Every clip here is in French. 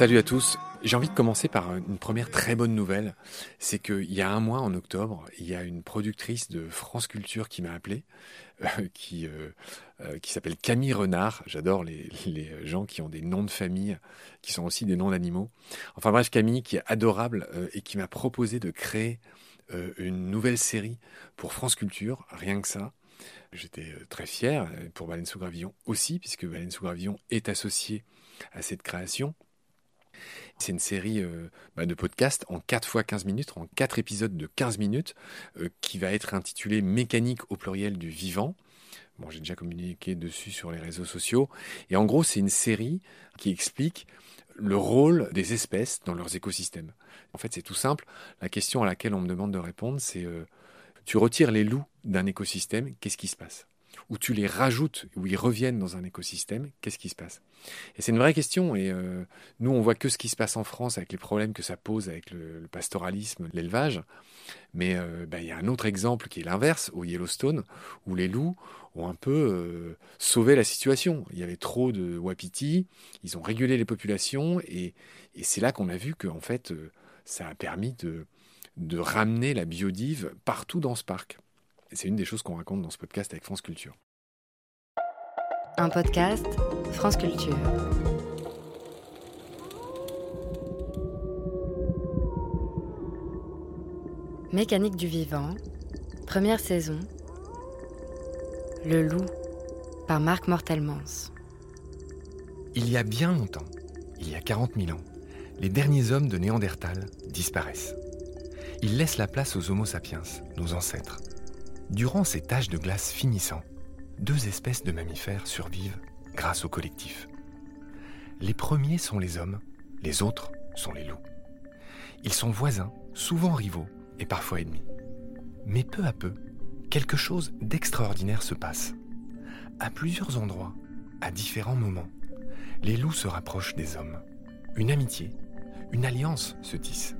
Salut à tous. J'ai envie de commencer par une première très bonne nouvelle. C'est qu'il y a un mois, en octobre, il y a une productrice de France Culture qui m'a appelé, euh, qui, euh, euh, qui s'appelle Camille Renard. J'adore les, les, gens qui ont des noms de famille, qui sont aussi des noms d'animaux. Enfin bref, Camille, qui est adorable et qui m'a proposé de créer une nouvelle série pour France Culture, rien que ça. J'étais très fier pour Baleine sous Gravillon aussi, puisque Baleine sous Gravillon est associé à cette création. C'est une série euh, bah, de podcasts en 4 fois 15 minutes, en 4 épisodes de 15 minutes, euh, qui va être intitulée Mécanique au pluriel du vivant. J'ai déjà communiqué dessus sur les réseaux sociaux. Et en gros, c'est une série qui explique le rôle des espèces dans leurs écosystèmes. En fait, c'est tout simple. La question à laquelle on me demande de répondre, c'est euh, tu retires les loups d'un écosystème, qu'est-ce qui se passe? Où tu les rajoutes, où ils reviennent dans un écosystème, qu'est-ce qui se passe? Et c'est une vraie question. Et euh, nous, on voit que ce qui se passe en France avec les problèmes que ça pose avec le, pastoralisme, l'élevage. Mais euh, ben, il y a un autre exemple qui est l'inverse, au Yellowstone, où les loups ont un peu euh, sauvé la situation. Il y avait trop de wapiti, ils ont régulé les populations, et, et c'est là qu'on a vu que en fait, ça a permis de, de ramener la biodive partout dans ce parc c'est une des choses qu'on raconte dans ce podcast avec France Culture. Un podcast France Culture. Mécanique du vivant, première saison. Le loup, par Marc Mortelmans. Il y a bien longtemps, il y a 40 000 ans, les derniers hommes de Néandertal disparaissent. Ils laissent la place aux Homo sapiens, nos ancêtres. Durant ces tâches de glace finissant, deux espèces de mammifères survivent grâce au collectif. Les premiers sont les hommes, les autres sont les loups. Ils sont voisins, souvent rivaux et parfois ennemis. Mais peu à peu, quelque chose d'extraordinaire se passe. À plusieurs endroits, à différents moments, les loups se rapprochent des hommes. Une amitié, une alliance se tisse.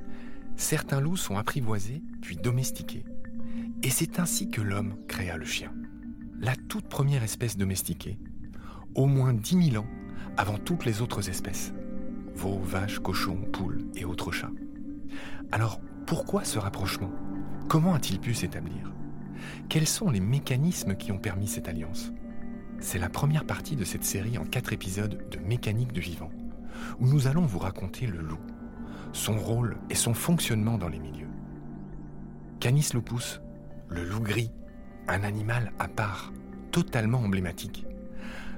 Certains loups sont apprivoisés puis domestiqués. Et c'est ainsi que l'homme créa le chien, la toute première espèce domestiquée, au moins 10 000 ans avant toutes les autres espèces, veaux, vaches, cochons, poules et autres chats. Alors, pourquoi ce rapprochement? Comment a-t-il pu s'établir? Quels sont les mécanismes qui ont permis cette alliance? C'est la première partie de cette série en quatre épisodes de Mécanique du vivant, où nous allons vous raconter le loup, son rôle et son fonctionnement dans les milieux. Canis lupus le loup gris, un animal à part, totalement emblématique.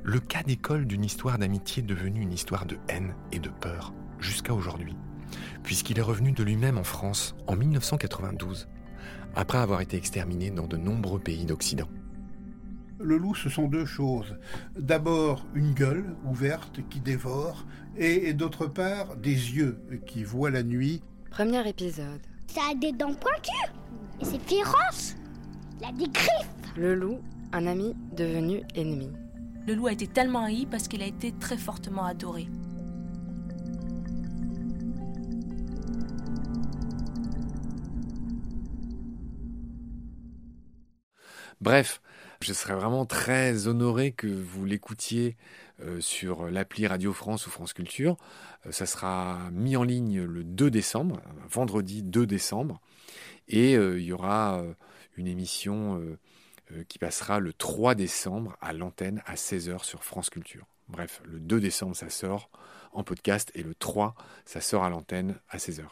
Le cas d'école d'une histoire d'amitié devenue une histoire de haine et de peur jusqu'à aujourd'hui, puisqu'il est revenu de lui-même en France en 1992, après avoir été exterminé dans de nombreux pays d'Occident. Le loup, ce sont deux choses. D'abord, une gueule ouverte qui dévore, et, d'autre part, des yeux qui voient la nuit. Premier épisode. Ça a des dents pointues, et c'est féroce. Le loup, un ami devenu ennemi. Le loup a été tellement haï parce qu'il a été très fortement adoré. Bref, je serais vraiment très honoré que vous l'écoutiez euh, sur l'appli Radio France ou France Culture. Euh, ça sera mis en ligne le 2 décembre, vendredi 2 décembre. Et euh, il y aura une émission euh, euh, qui passera le 3 décembre à l'antenne à 16h sur France Culture. Bref, le 2 décembre, ça sort en podcast et le 3, ça sort à l'antenne à 16h.